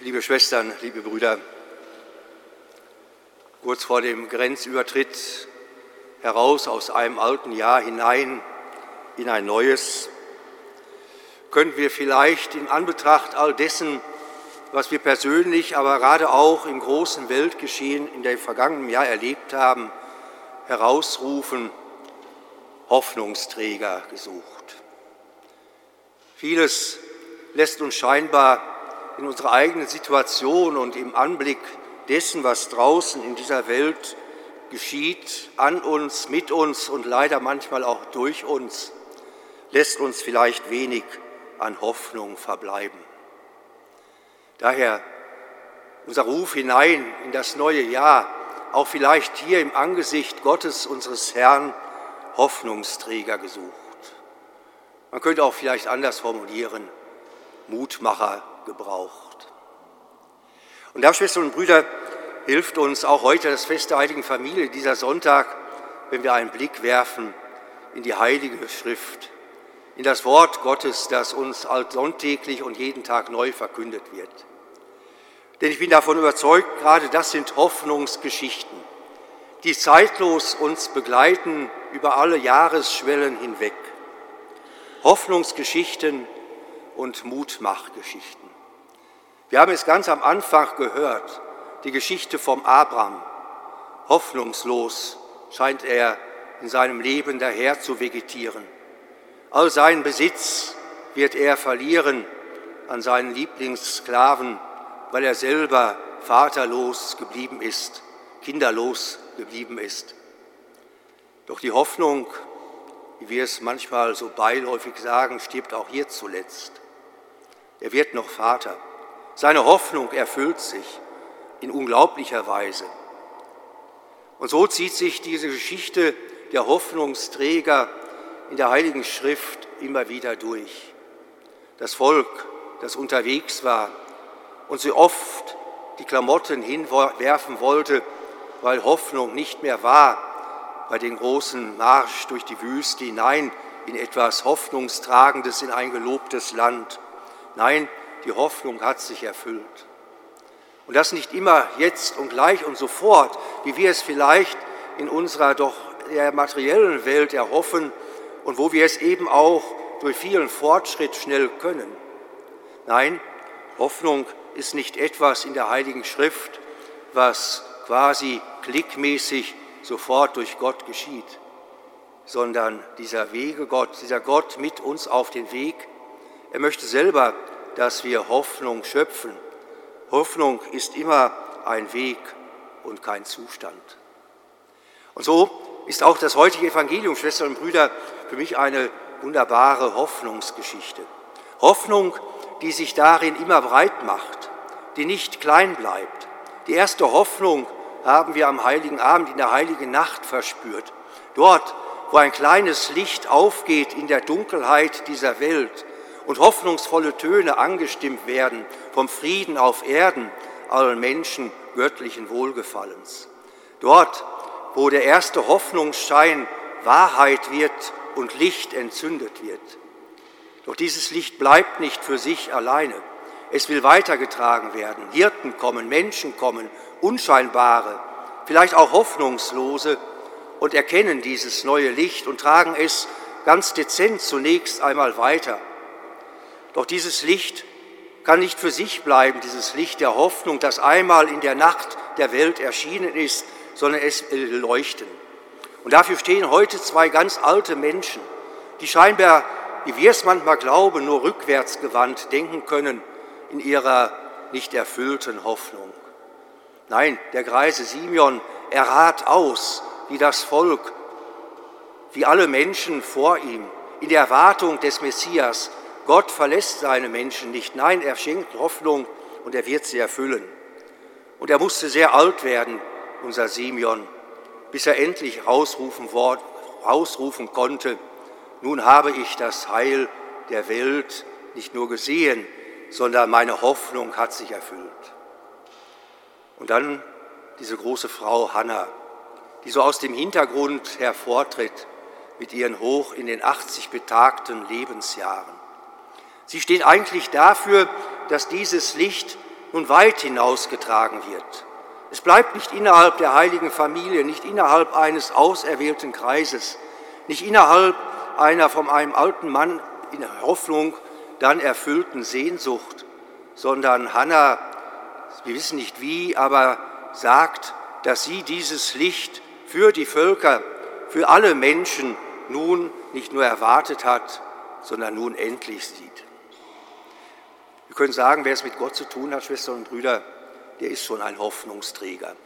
Liebe Schwestern, liebe Brüder, kurz vor dem Grenzübertritt heraus aus einem alten Jahr hinein in ein neues, können wir vielleicht in Anbetracht all dessen, was wir persönlich, aber gerade auch im großen Weltgeschehen in dem vergangenen Jahr erlebt haben, herausrufen, Hoffnungsträger gesucht. Vieles lässt uns scheinbar in unserer eigenen Situation und im Anblick dessen, was draußen in dieser Welt geschieht, an uns, mit uns und leider manchmal auch durch uns, lässt uns vielleicht wenig an Hoffnung verbleiben. Daher unser Ruf hinein in das neue Jahr, auch vielleicht hier im Angesicht Gottes unseres Herrn, Hoffnungsträger gesucht. Man könnte auch vielleicht anders formulieren, Mutmacher gebraucht. Und da, Schwestern und Brüder, hilft uns auch heute das Fest der Heiligen Familie, dieser Sonntag, wenn wir einen Blick werfen in die Heilige Schrift, in das Wort Gottes, das uns sonntäglich und jeden Tag neu verkündet wird. Denn ich bin davon überzeugt, gerade das sind Hoffnungsgeschichten, die zeitlos uns begleiten über alle Jahresschwellen hinweg. Hoffnungsgeschichten und Mutmachgeschichten. Wir haben es ganz am Anfang gehört, die Geschichte vom Abraham. Hoffnungslos scheint er in seinem Leben daher zu vegetieren. All seinen Besitz wird er verlieren an seinen Lieblingssklaven, weil er selber vaterlos geblieben ist, kinderlos geblieben ist. Doch die Hoffnung, wie wir es manchmal so beiläufig sagen, stirbt auch hier zuletzt. Er wird noch Vater. Seine Hoffnung erfüllt sich in unglaublicher Weise. Und so zieht sich diese Geschichte der Hoffnungsträger in der Heiligen Schrift immer wieder durch. Das Volk, das unterwegs war und so oft die Klamotten hinwerfen wollte, weil Hoffnung nicht mehr war, bei den großen Marsch durch die Wüste hinein in etwas Hoffnungstragendes, in ein gelobtes Land. Nein, die Hoffnung hat sich erfüllt. Und das nicht immer jetzt und gleich und sofort, wie wir es vielleicht in unserer doch der materiellen Welt erhoffen und wo wir es eben auch durch vielen Fortschritt schnell können. Nein, Hoffnung ist nicht etwas in der Heiligen Schrift, was quasi klickmäßig sofort durch Gott geschieht, sondern dieser Wege Gott, dieser Gott mit uns auf den Weg, er möchte selber, dass wir Hoffnung schöpfen. Hoffnung ist immer ein Weg und kein Zustand. Und so ist auch das heutige Evangelium, Schwestern und Brüder, für mich eine wunderbare Hoffnungsgeschichte. Hoffnung, die sich darin immer breit macht, die nicht klein bleibt. Die erste Hoffnung haben wir am heiligen Abend in der heiligen Nacht verspürt. Dort, wo ein kleines Licht aufgeht in der Dunkelheit dieser Welt, und hoffnungsvolle Töne angestimmt werden vom Frieden auf Erden allen Menschen göttlichen Wohlgefallens. Dort, wo der erste Hoffnungsschein Wahrheit wird und Licht entzündet wird. Doch dieses Licht bleibt nicht für sich alleine. Es will weitergetragen werden. Hirten kommen, Menschen kommen, unscheinbare, vielleicht auch hoffnungslose und erkennen dieses neue Licht und tragen es ganz dezent zunächst einmal weiter doch dieses Licht kann nicht für sich bleiben, dieses Licht der Hoffnung, das einmal in der Nacht der Welt erschienen ist, sondern es will leuchten. Und dafür stehen heute zwei ganz alte Menschen, die scheinbar, wie wir es manchmal glauben, nur rückwärts gewandt denken können in ihrer nicht erfüllten Hoffnung. Nein, der greise Simeon, er rat aus, wie das Volk, wie alle Menschen vor ihm, in der Erwartung des Messias, Gott verlässt seine Menschen nicht. Nein, er schenkt Hoffnung und er wird sie erfüllen. Und er musste sehr alt werden, unser Simeon, bis er endlich rausrufen, rausrufen konnte, nun habe ich das Heil der Welt nicht nur gesehen, sondern meine Hoffnung hat sich erfüllt. Und dann diese große Frau Hannah, die so aus dem Hintergrund hervortritt mit ihren hoch in den 80 betagten Lebensjahren. Sie steht eigentlich dafür, dass dieses Licht nun weit hinausgetragen wird. Es bleibt nicht innerhalb der heiligen Familie, nicht innerhalb eines auserwählten Kreises, nicht innerhalb einer von einem alten Mann in Hoffnung dann erfüllten Sehnsucht, sondern Hannah, wir wissen nicht wie, aber sagt, dass sie dieses Licht für die Völker, für alle Menschen nun nicht nur erwartet hat, sondern nun endlich sieht. Wir können sagen, wer es mit Gott zu tun hat, Schwestern und Brüder, der ist schon ein Hoffnungsträger.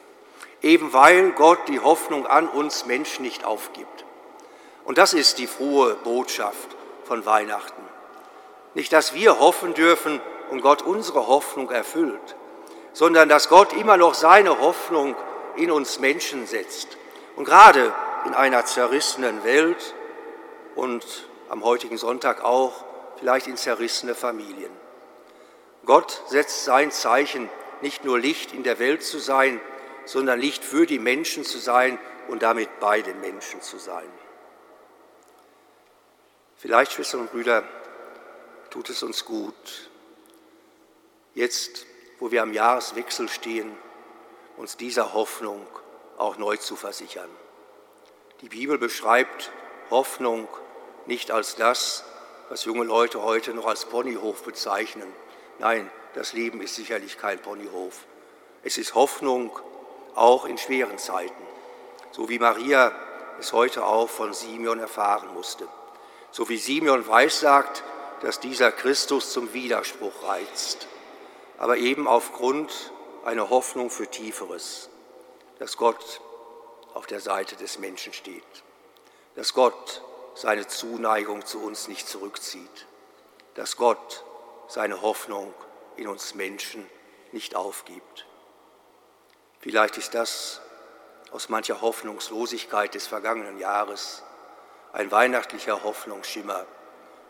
Eben weil Gott die Hoffnung an uns Menschen nicht aufgibt. Und das ist die frohe Botschaft von Weihnachten. Nicht, dass wir hoffen dürfen und Gott unsere Hoffnung erfüllt, sondern dass Gott immer noch seine Hoffnung in uns Menschen setzt. Und gerade in einer zerrissenen Welt und am heutigen Sonntag auch vielleicht in zerrissene Familien. Gott setzt sein Zeichen, nicht nur Licht in der Welt zu sein, sondern Licht für die Menschen zu sein und damit bei den Menschen zu sein. Vielleicht, Schwestern und Brüder, tut es uns gut, jetzt, wo wir am Jahreswechsel stehen, uns dieser Hoffnung auch neu zu versichern. Die Bibel beschreibt Hoffnung nicht als das, was junge Leute heute noch als Ponyhof bezeichnen. Nein, das Leben ist sicherlich kein Ponyhof. Es ist Hoffnung auch in schweren Zeiten, so wie Maria es heute auch von Simeon erfahren musste. So wie Simeon weissagt, dass dieser Christus zum Widerspruch reizt, aber eben aufgrund einer Hoffnung für Tieferes, dass Gott auf der Seite des Menschen steht, dass Gott seine Zuneigung zu uns nicht zurückzieht, dass Gott seine Hoffnung in uns Menschen nicht aufgibt. Vielleicht ist das aus mancher Hoffnungslosigkeit des vergangenen Jahres ein weihnachtlicher Hoffnungsschimmer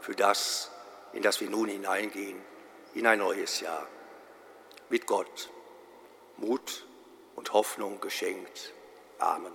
für das, in das wir nun hineingehen, in ein neues Jahr. Mit Gott, Mut und Hoffnung geschenkt. Amen.